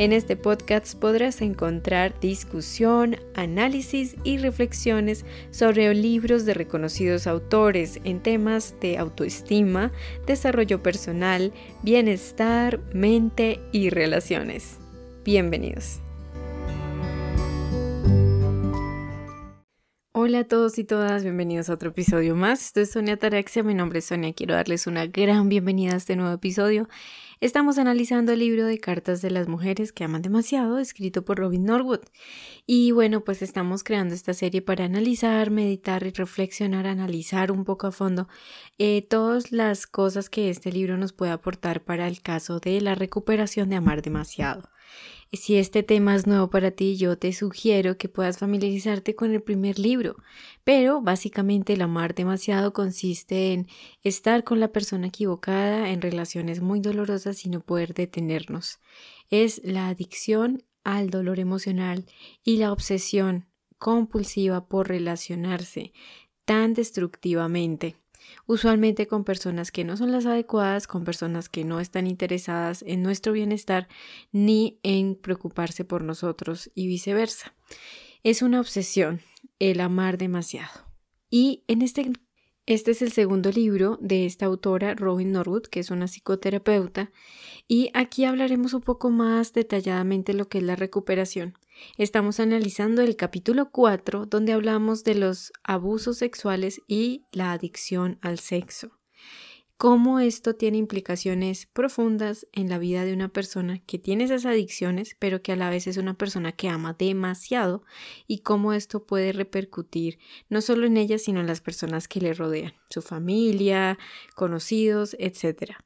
En este podcast podrás encontrar discusión, análisis y reflexiones sobre libros de reconocidos autores en temas de autoestima, desarrollo personal, bienestar, mente y relaciones. Bienvenidos. Hola a todos y todas, bienvenidos a otro episodio más. Esto es Sonia Taraxia, mi nombre es Sonia, quiero darles una gran bienvenida a este nuevo episodio. Estamos analizando el libro de cartas de las mujeres que aman demasiado, escrito por Robin Norwood. Y bueno, pues estamos creando esta serie para analizar, meditar y reflexionar, analizar un poco a fondo eh, todas las cosas que este libro nos puede aportar para el caso de la recuperación de amar demasiado. Si este tema es nuevo para ti, yo te sugiero que puedas familiarizarte con el primer libro. Pero básicamente el amar demasiado consiste en estar con la persona equivocada en relaciones muy dolorosas y no poder detenernos. Es la adicción al dolor emocional y la obsesión compulsiva por relacionarse tan destructivamente usualmente con personas que no son las adecuadas, con personas que no están interesadas en nuestro bienestar ni en preocuparse por nosotros y viceversa. Es una obsesión el amar demasiado. Y en este este es el segundo libro de esta autora, Robin Norwood, que es una psicoterapeuta, y aquí hablaremos un poco más detalladamente lo que es la recuperación. Estamos analizando el capítulo 4, donde hablamos de los abusos sexuales y la adicción al sexo cómo esto tiene implicaciones profundas en la vida de una persona que tiene esas adicciones, pero que a la vez es una persona que ama demasiado y cómo esto puede repercutir no solo en ella, sino en las personas que le rodean, su familia, conocidos, etc.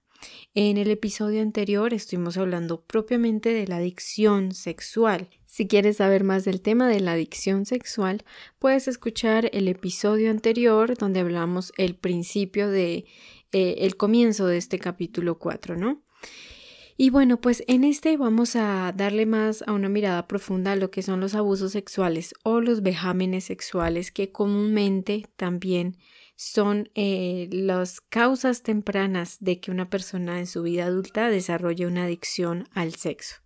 En el episodio anterior estuvimos hablando propiamente de la adicción sexual. Si quieres saber más del tema de la adicción sexual, puedes escuchar el episodio anterior donde hablamos el principio de eh, el comienzo de este capítulo 4, ¿no? Y bueno, pues en este vamos a darle más a una mirada profunda a lo que son los abusos sexuales o los vejámenes sexuales que comúnmente también son eh, las causas tempranas de que una persona en su vida adulta desarrolle una adicción al sexo.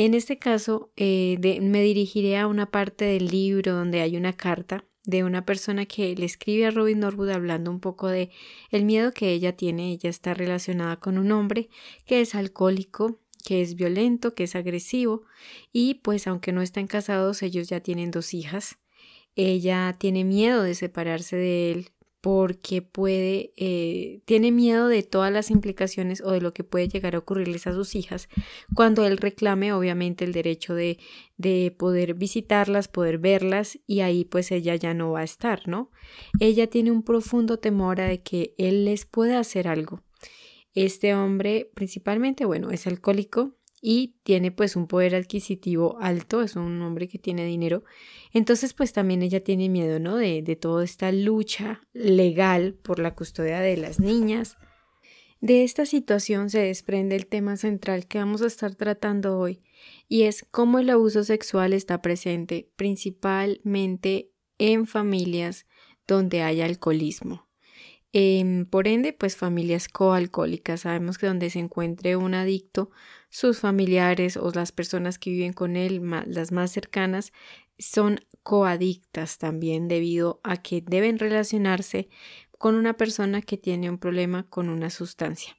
En este caso, eh, me dirigiré a una parte del libro donde hay una carta de una persona que le escribe a Robin Norwood hablando un poco de el miedo que ella tiene. Ella está relacionada con un hombre que es alcohólico, que es violento, que es agresivo y pues aunque no están casados, ellos ya tienen dos hijas. Ella tiene miedo de separarse de él porque puede, eh, tiene miedo de todas las implicaciones o de lo que puede llegar a ocurrirles a sus hijas cuando él reclame obviamente el derecho de, de poder visitarlas, poder verlas y ahí pues ella ya no va a estar, ¿no? Ella tiene un profundo temor a de que él les pueda hacer algo. Este hombre principalmente, bueno, es alcohólico, y tiene pues un poder adquisitivo alto, es un hombre que tiene dinero. Entonces pues también ella tiene miedo, ¿no? De, de toda esta lucha legal por la custodia de las niñas. De esta situación se desprende el tema central que vamos a estar tratando hoy y es cómo el abuso sexual está presente principalmente en familias donde hay alcoholismo. Em, por ende, pues familias coalcohólicas. Sabemos que donde se encuentre un adicto, sus familiares o las personas que viven con él, las más cercanas, son coadictas también debido a que deben relacionarse con una persona que tiene un problema con una sustancia.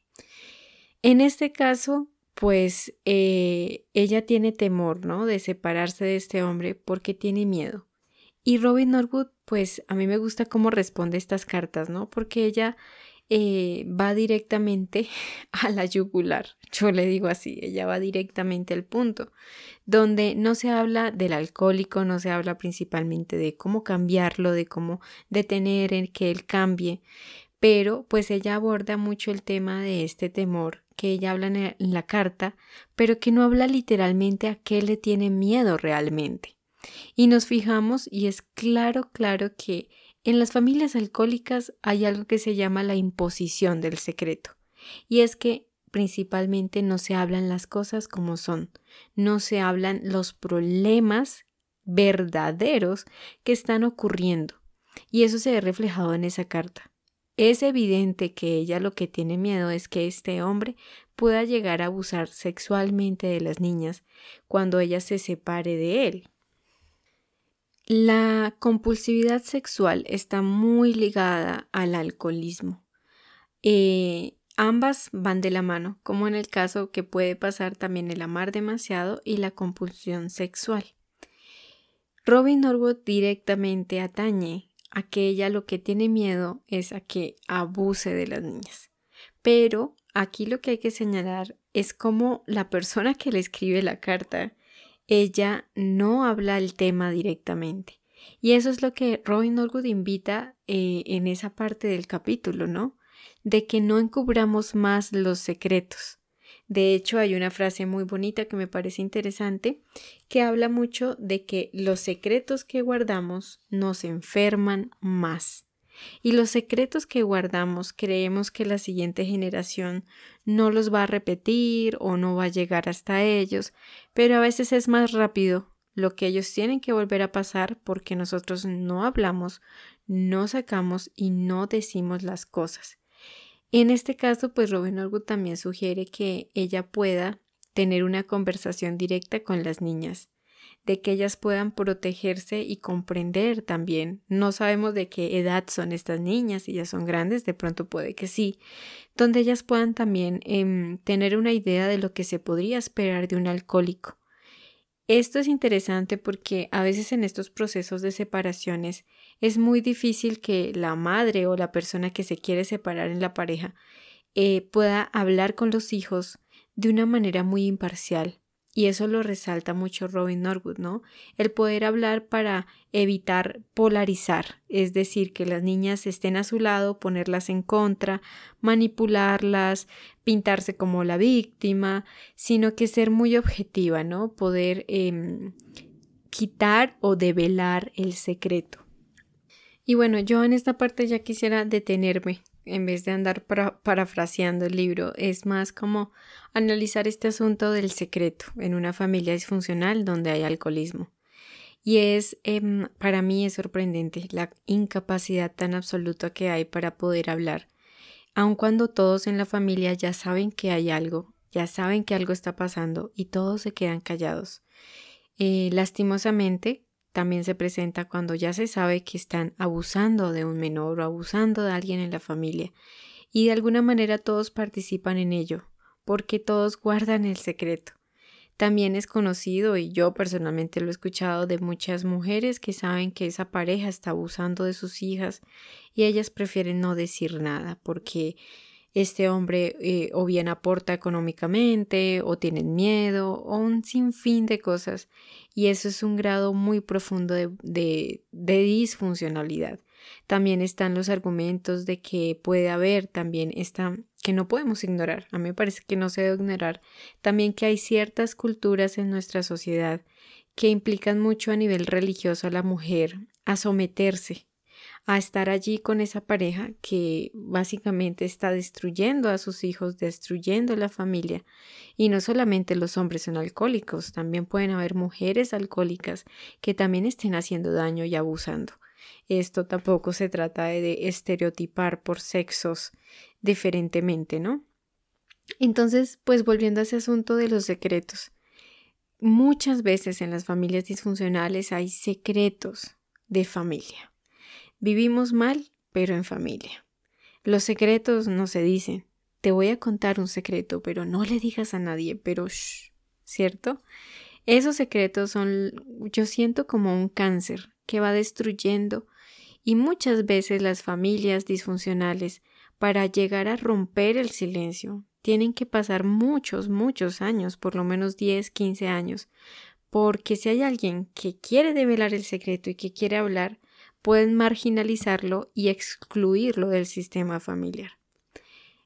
En este caso, pues eh, ella tiene temor, ¿no? De separarse de este hombre porque tiene miedo. Y Robin Norwood, pues a mí me gusta cómo responde estas cartas, ¿no? Porque ella eh, va directamente a la yugular, yo le digo así, ella va directamente al punto, donde no se habla del alcohólico, no se habla principalmente de cómo cambiarlo, de cómo detener en que él cambie, pero pues ella aborda mucho el tema de este temor que ella habla en la carta, pero que no habla literalmente a qué le tiene miedo realmente. Y nos fijamos y es claro, claro que en las familias alcohólicas hay algo que se llama la imposición del secreto. Y es que principalmente no se hablan las cosas como son, no se hablan los problemas verdaderos que están ocurriendo. Y eso se ve reflejado en esa carta. Es evidente que ella lo que tiene miedo es que este hombre pueda llegar a abusar sexualmente de las niñas cuando ella se separe de él. La compulsividad sexual está muy ligada al alcoholismo. Eh, ambas van de la mano, como en el caso que puede pasar también el amar demasiado y la compulsión sexual. Robin Norwood directamente atañe a que ella lo que tiene miedo es a que abuse de las niñas. Pero aquí lo que hay que señalar es como la persona que le escribe la carta, ella no habla el tema directamente. Y eso es lo que Robin Norwood invita eh, en esa parte del capítulo, ¿no? De que no encubramos más los secretos, de hecho, hay una frase muy bonita que me parece interesante que habla mucho de que los secretos que guardamos nos enferman más. Y los secretos que guardamos creemos que la siguiente generación no los va a repetir o no va a llegar hasta ellos, pero a veces es más rápido lo que ellos tienen que volver a pasar porque nosotros no hablamos, no sacamos y no decimos las cosas. En este caso, pues Robin Norwood también sugiere que ella pueda tener una conversación directa con las niñas, de que ellas puedan protegerse y comprender también. No sabemos de qué edad son estas niñas, si ya son grandes, de pronto puede que sí, donde ellas puedan también em, tener una idea de lo que se podría esperar de un alcohólico. Esto es interesante porque a veces en estos procesos de separaciones es muy difícil que la madre o la persona que se quiere separar en la pareja eh, pueda hablar con los hijos de una manera muy imparcial. Y eso lo resalta mucho Robin Norwood, ¿no? El poder hablar para evitar polarizar, es decir, que las niñas estén a su lado, ponerlas en contra, manipularlas, pintarse como la víctima, sino que ser muy objetiva, ¿no? Poder em, quitar o develar el secreto. Y bueno, yo en esta parte ya quisiera detenerme en vez de andar parafraseando el libro. Es más como analizar este asunto del secreto en una familia disfuncional donde hay alcoholismo. Y es, em, para mí es sorprendente la incapacidad tan absoluta que hay para poder hablar. Aun cuando todos en la familia ya saben que hay algo, ya saben que algo está pasando y todos se quedan callados. Eh, lastimosamente, también se presenta cuando ya se sabe que están abusando de un menor o abusando de alguien en la familia y de alguna manera todos participan en ello, porque todos guardan el secreto. También es conocido, y yo personalmente lo he escuchado, de muchas mujeres que saben que esa pareja está abusando de sus hijas y ellas prefieren no decir nada porque este hombre eh, o bien aporta económicamente o tienen miedo o un sinfín de cosas. Y eso es un grado muy profundo de, disfuncionalidad. También están los argumentos de que puede haber también esta que no podemos ignorar, a mí me parece que no se debe ignorar, también que hay ciertas culturas en nuestra sociedad que implican mucho a nivel religioso a la mujer a someterse a estar allí con esa pareja que básicamente está destruyendo a sus hijos, destruyendo la familia. Y no solamente los hombres son alcohólicos, también pueden haber mujeres alcohólicas que también estén haciendo daño y abusando. Esto tampoco se trata de estereotipar por sexos diferentemente, ¿no? Entonces, pues volviendo a ese asunto de los secretos. Muchas veces en las familias disfuncionales hay secretos de familia. Vivimos mal, pero en familia. Los secretos no se dicen. Te voy a contar un secreto, pero no le digas a nadie, pero shh, ¿cierto? Esos secretos son, yo siento como un cáncer que va destruyendo y muchas veces las familias disfuncionales, para llegar a romper el silencio, tienen que pasar muchos, muchos años, por lo menos 10, 15 años, porque si hay alguien que quiere develar el secreto y que quiere hablar, pueden marginalizarlo y excluirlo del sistema familiar.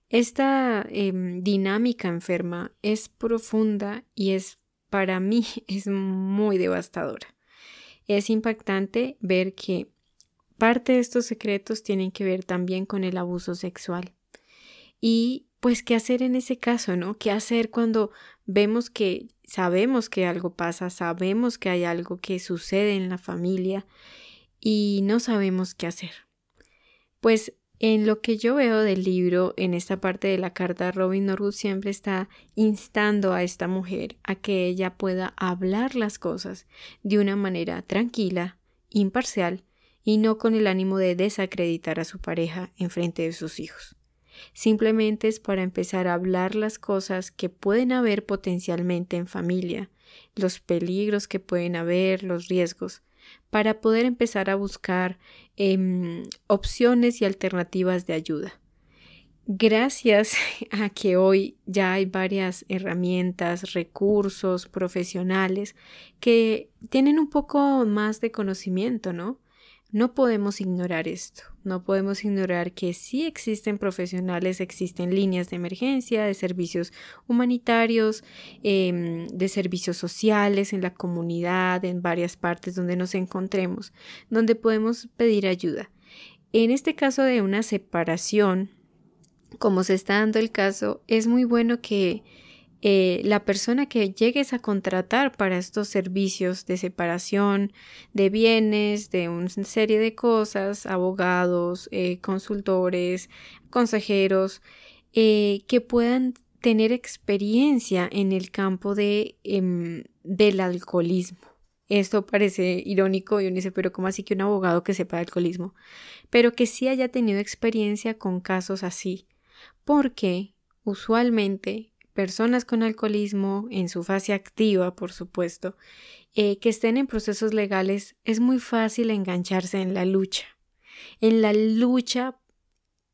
Esta em, dinámica enferma es profunda y es para mí es muy devastadora. Es impactante ver que parte de estos secretos tienen que ver también con el abuso sexual. Y pues qué hacer en ese caso, ¿no? ¿Qué hacer cuando vemos que sabemos que algo pasa, sabemos que hay algo que sucede en la familia y no sabemos qué hacer. Pues En lo que yo veo del libro, en esta parte de la carta, Robin Norwood siempre está instando a esta mujer a que ella pueda hablar las cosas de una manera tranquila, imparcial y no con el ánimo de desacreditar a su pareja en frente de sus hijos. Simplemente es para empezar a hablar las cosas que pueden haber potencialmente en familia, los peligros que pueden haber, los riesgos, para poder empezar a buscar em, opciones y alternativas de ayuda. Gracias a que hoy ya hay varias herramientas, recursos profesionales que tienen un poco más de conocimiento, ¿no? No podemos ignorar esto, no podemos ignorar que sí existen profesionales, existen líneas de emergencia, de servicios humanitarios, em, de servicios sociales en la comunidad, en varias partes donde nos encontremos, donde podemos pedir ayuda. En este caso de una separación, como se está dando el caso, es muy bueno que eh, la persona que llegues a contratar para estos servicios de separación de bienes, de una serie de cosas, abogados, eh, consultores, consejeros, eh, que puedan tener experiencia en el campo de, em, del alcoholismo. Esto parece irónico y uno dice, pero ¿cómo así que un abogado que sepa de alcoholismo? Pero que sí haya tenido experiencia con casos así, porque usualmente personas con alcoholismo en su fase activa, por supuesto, eh, que estén en procesos legales, es muy fácil engancharse en la lucha, en la lucha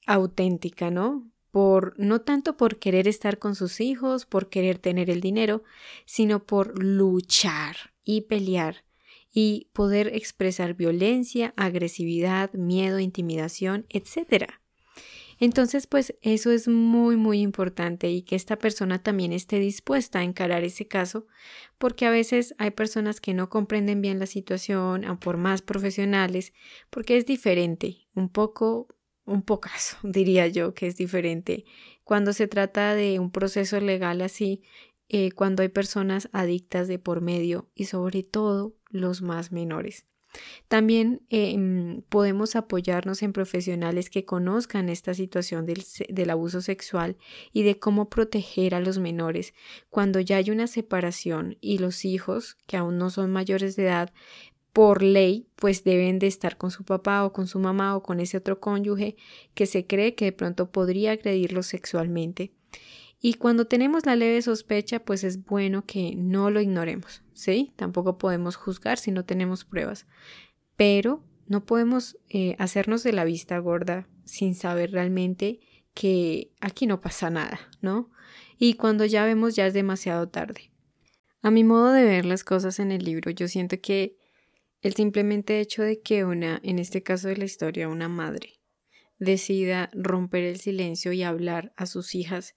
auténtica, ¿no? Por no tanto por querer estar con sus hijos, por querer tener el dinero, sino por luchar y pelear y poder expresar violencia, agresividad, miedo, intimidación, etcétera. Entonces, pues eso es muy, muy importante y que esta persona también esté dispuesta a encarar ese caso, porque a veces hay personas que no comprenden bien la situación, por más profesionales, porque es diferente, un poco, un pocaso, diría yo, que es diferente cuando se trata de un proceso legal así, eh, cuando hay personas adictas de por medio y sobre todo los más menores. También em, podemos apoyarnos en profesionales que conozcan esta situación del, del, abuso sexual y de cómo proteger a los menores cuando ya hay una separación y los hijos, que aún no son mayores de edad, por ley, pues deben de estar con su papá o con su mamá o con ese otro cónyuge que se cree que de pronto podría agredirlos sexualmente. Y cuando tenemos la leve sospecha, pues es bueno que no lo ignoremos, ¿sí? Tampoco podemos juzgar si no tenemos pruebas, pero no podemos eh, hacernos de la vista gorda sin saber realmente que aquí no pasa nada, ¿no? Y cuando ya vemos ya es demasiado tarde. A mi modo de ver las cosas en el libro, yo siento que el simplemente hecho de que una, en este caso de la historia, una madre, decida romper el silencio y hablar a sus hijas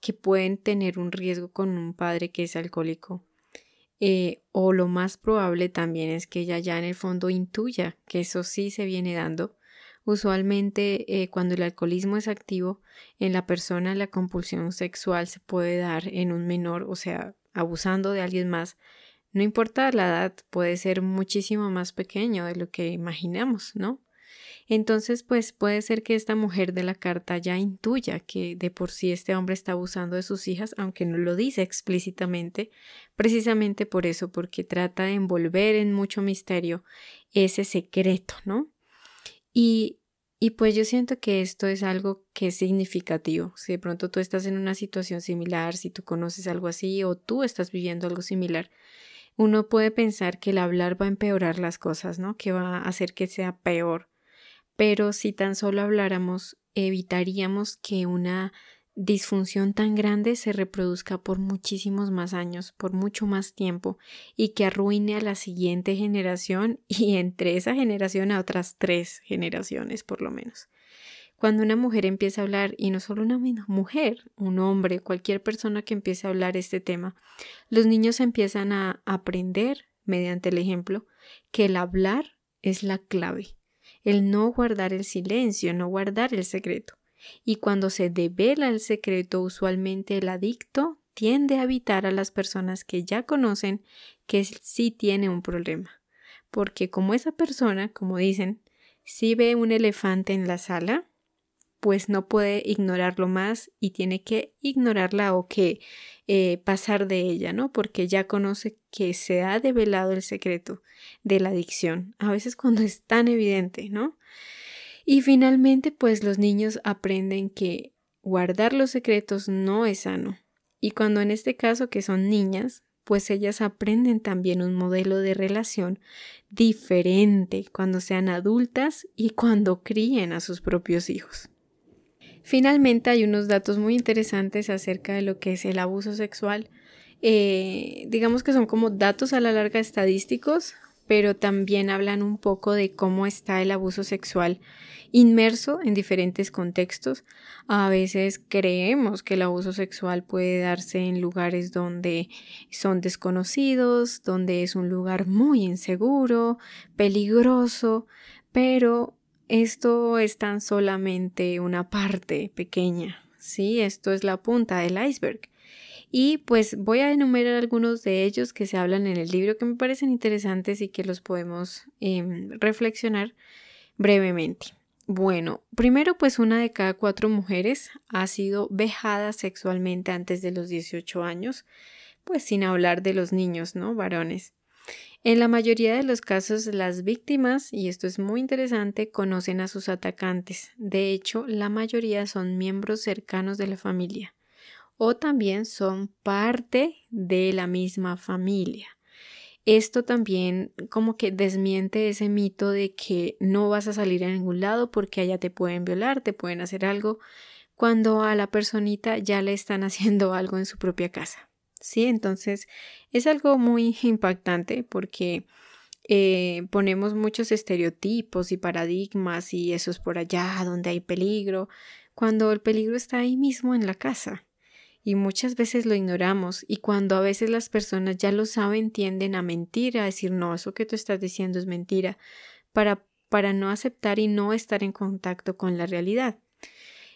que pueden tener un riesgo con un padre que es alcohólico. Eh, o lo más probable también es que ella ya en el fondo intuya que eso sí se viene dando. Usualmente eh, cuando el alcoholismo es activo en la persona la compulsión sexual se puede dar en un menor, o sea, abusando de alguien más. No importa la edad, puede ser muchísimo más pequeño de lo que imaginamos, ¿no? Entonces, pues puede ser que esta mujer de la carta ya intuya que de por sí este hombre está abusando de sus hijas, aunque no lo dice explícitamente, precisamente por eso, porque trata de envolver en mucho misterio ese secreto, ¿no? Y, y pues yo siento que esto es algo que es significativo. Si de pronto tú estás en una situación similar, si tú conoces algo así o tú estás viviendo algo similar, uno puede pensar que el hablar va a empeorar las cosas, ¿no? Que va a hacer que sea peor pero si tan solo habláramos, evitaríamos que una disfunción tan grande se reproduzca por muchísimos más años, por mucho más tiempo, y que arruine a la siguiente generación y entre esa generación a otras tres generaciones por lo menos. Cuando una mujer empieza a hablar, y no solo una mujer, un hombre, cualquier persona que empiece a hablar este tema, los niños empiezan a aprender, mediante el ejemplo, que el hablar es la clave el no guardar el silencio, no guardar el secreto. Y cuando se devela el secreto, usualmente el adicto tiende a evitar a las personas que ya conocen que sí tiene un problema. Porque como esa persona, como dicen, si ve un elefante en la sala, pues no puede ignorarlo más y tiene que ignorarla o que eh, pasar de ella, ¿no? Porque ya conoce que se ha develado el secreto de la adicción, a veces cuando es tan evidente, ¿no? Y finalmente, pues los niños aprenden que guardar los secretos no es sano. Y cuando en este caso que son niñas, pues ellas aprenden también un modelo de relación diferente cuando sean adultas y cuando críen a sus propios hijos. Finalmente hay unos datos muy interesantes acerca de lo que es el abuso sexual. Eh, digamos que son como datos a la larga estadísticos, pero también hablan un poco de cómo está el abuso sexual inmerso en diferentes contextos. A veces creemos que el abuso sexual puede darse en lugares donde son desconocidos, donde es un lugar muy inseguro, peligroso, pero esto es tan solamente una parte pequeña, ¿sí? Esto es la punta del iceberg. Y pues voy a enumerar algunos de ellos que se hablan en el libro que me parecen interesantes y que los podemos em, reflexionar brevemente. Bueno, primero pues una de cada cuatro mujeres ha sido vejada sexualmente antes de los 18 años, pues sin hablar de los niños, ¿no? Varones. En la mayoría de los casos, las víctimas, y esto es muy interesante, conocen a sus atacantes. De hecho, la mayoría son miembros cercanos de la familia o también son parte de la misma familia. Esto también como que desmiente ese mito de que no vas a salir a ningún lado porque allá te pueden violar, te pueden hacer algo, cuando a la personita ya le están haciendo algo en su propia casa. ¿Sí? Entonces es algo muy impactante porque eh, ponemos muchos estereotipos y paradigmas y eso es por allá donde hay peligro, cuando el peligro está ahí mismo en la casa. Y muchas veces lo ignoramos y cuando a veces las personas ya lo saben tienden a mentir, a decir no, eso que tú estás diciendo es mentira, para, para no aceptar y no estar en contacto con la realidad.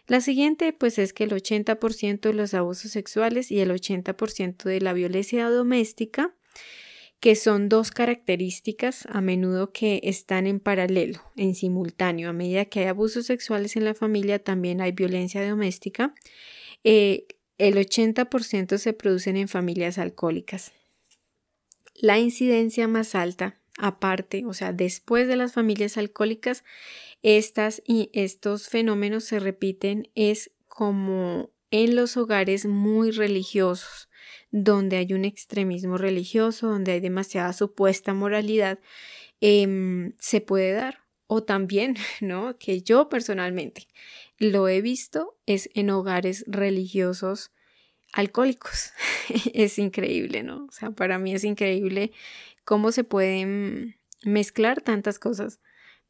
La siguiente, pues, es que el 80% de los abusos sexuales y el 80% de la violencia doméstica, que son dos características a menudo que están en paralelo, en simultáneo. A medida que hay abusos sexuales en la familia, también hay violencia doméstica. Eh, el 80% se producen en familias alcohólicas. La incidencia más alta, aparte, o sea, después de las familias alcohólicas, estas y estos fenómenos se repiten es como en los hogares muy religiosos, donde hay un extremismo religioso, donde hay demasiada supuesta moralidad, em, se puede dar. O también, ¿no? Que yo personalmente lo he visto es en hogares religiosos alcohólicos. es increíble, ¿no? O sea, para mí es increíble cómo se pueden mezclar tantas cosas,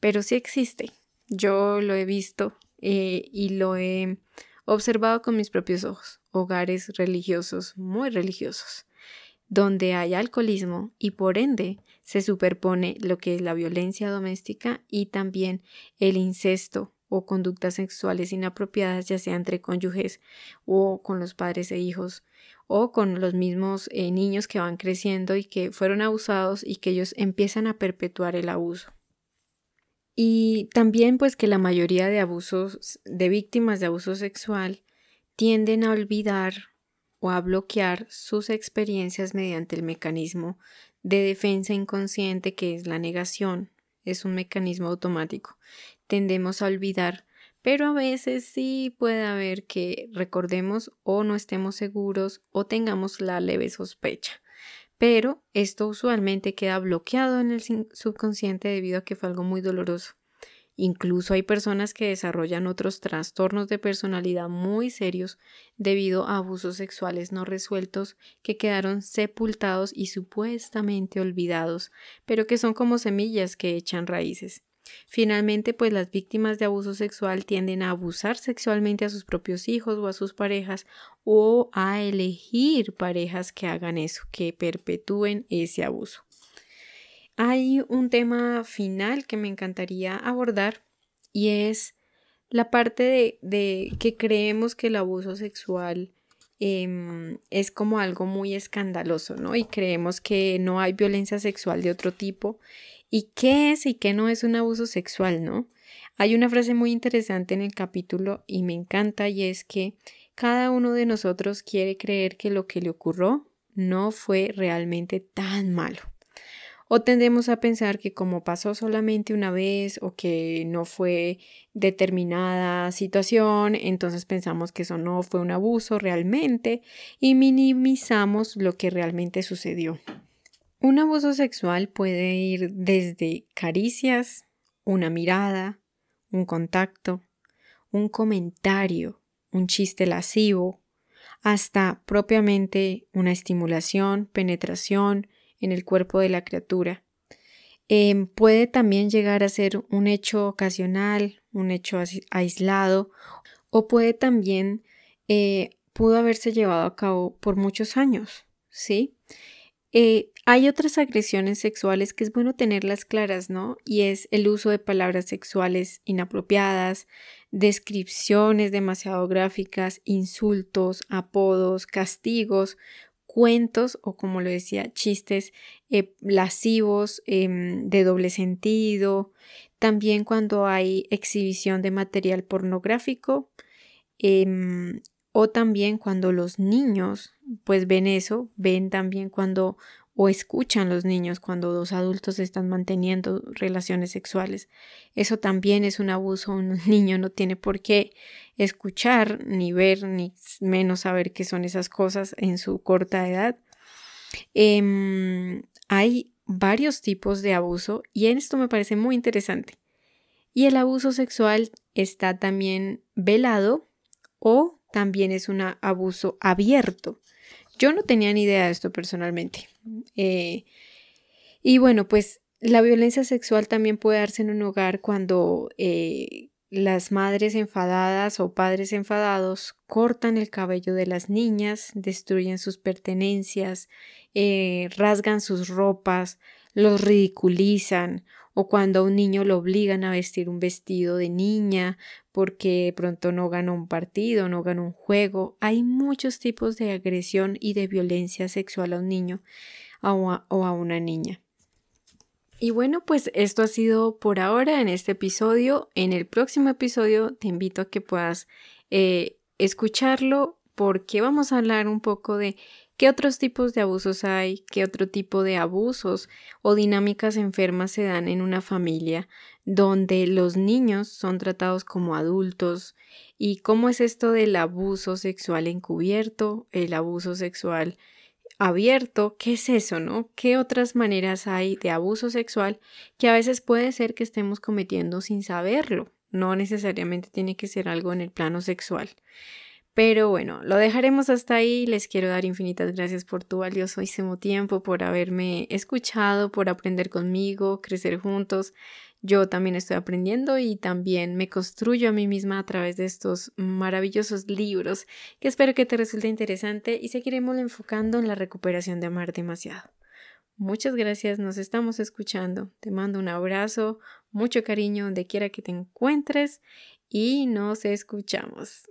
pero sí existe. Yo lo he visto eh, y lo he observado con mis propios ojos. Hogares religiosos, muy religiosos, donde hay alcoholismo y por ende se superpone lo que es la violencia doméstica y también el incesto o conductas sexuales inapropiadas, ya sea entre cónyuges o con los padres e hijos o con los mismos eh, niños que van creciendo y que fueron abusados y que ellos empiezan a perpetuar el abuso. Y también pues que la mayoría de abusos, de víctimas de abuso sexual, tienden a olvidar o a bloquear sus experiencias mediante el mecanismo de defensa inconsciente que es la negación. Es un mecanismo automático. Tendemos a olvidar, pero a veces sí puede haber que recordemos o no estemos seguros o tengamos la leve sospecha pero esto usualmente queda bloqueado en el subconsciente debido a que fue algo muy doloroso. Incluso hay personas que desarrollan otros trastornos de personalidad muy serios debido a abusos sexuales no resueltos que quedaron sepultados y supuestamente olvidados, pero que son como semillas que echan raíces. Finalmente, pues las víctimas de abuso sexual tienden a abusar sexualmente a sus propios hijos o a sus parejas o a elegir parejas que hagan eso, que perpetúen ese abuso. Hay un tema final que me encantaría abordar y es la parte de, que creemos que el abuso sexual em, es como algo muy escandaloso, ¿no? Y creemos que no hay violencia sexual de otro tipo y qué es y qué no es un abuso sexual, ¿no? Hay una frase muy interesante en el capítulo y me encanta y es que cada uno de nosotros quiere creer que lo que le ocurrió no fue realmente tan malo. O tendemos a pensar que como pasó solamente una vez o que no fue determinada situación, entonces pensamos que eso no fue un abuso realmente y minimizamos lo que realmente sucedió. Un abuso sexual puede ir desde caricias, una mirada, un contacto, un comentario, un chiste lascivo, hasta propiamente una estimulación, penetración en el cuerpo de la criatura. Em, puede también llegar a ser un hecho ocasional, un hecho aislado, o puede también eh, pudo haberse llevado a cabo por muchos años, ¿sí? Eh, hay otras agresiones sexuales que es bueno tenerlas claras, ¿no? Y es el uso de palabras sexuales inapropiadas, descripciones demasiado gráficas, insultos, apodos, castigos, cuentos o como lo decía, chistes eh, lascivos, em, de doble sentido, también cuando hay exhibición de material pornográfico, em, o también cuando los niños pues ven eso, ven también cuando o escuchan los niños cuando dos adultos están manteniendo relaciones sexuales. Eso también es un abuso. Un niño no tiene por qué escuchar, ni ver, ni menos saber qué son esas cosas en su corta edad. Em, hay varios tipos de abuso y esto me parece muy interesante. Y el abuso sexual está también velado o también es un abuso abierto. Yo no tenía ni idea de esto personalmente. Eh, y bueno, pues la violencia sexual también puede darse en un hogar cuando eh, las madres enfadadas o padres enfadados cortan el cabello de las niñas, destruyen sus pertenencias, eh, rasgan sus ropas, los ridiculizan o cuando a un niño lo obligan a vestir un vestido de niña porque pronto no ganó un partido, no ganó un juego. Hay muchos tipos de agresión y de violencia sexual a un niño o a, una niña. Y bueno, pues esto ha sido por ahora en este episodio. En el próximo episodio te invito a que puedas eh, escucharlo porque vamos a hablar un poco de ¿Qué otros tipos de abusos hay? ¿Qué otro tipo de abusos o dinámicas enfermas se dan en una familia donde los niños son tratados como adultos? ¿Y cómo es esto del abuso sexual encubierto, el abuso sexual abierto? ¿Qué es eso, no? ¿Qué otras maneras hay de abuso sexual que a veces puede ser que estemos cometiendo sin saberlo? No necesariamente tiene que ser algo en el plano sexual. Pero bueno, lo dejaremos hasta ahí. Les quiero dar infinitas gracias por tu valiosísimo tiempo, por haberme escuchado, por aprender conmigo, crecer juntos. Yo también estoy aprendiendo y también me construyo a mí misma a través de estos maravillosos libros que espero que te resulte interesante y seguiremos enfocando en la recuperación de amar demasiado. Muchas gracias, nos estamos escuchando. Te mando un abrazo, mucho cariño donde quiera que te encuentres y nos escuchamos.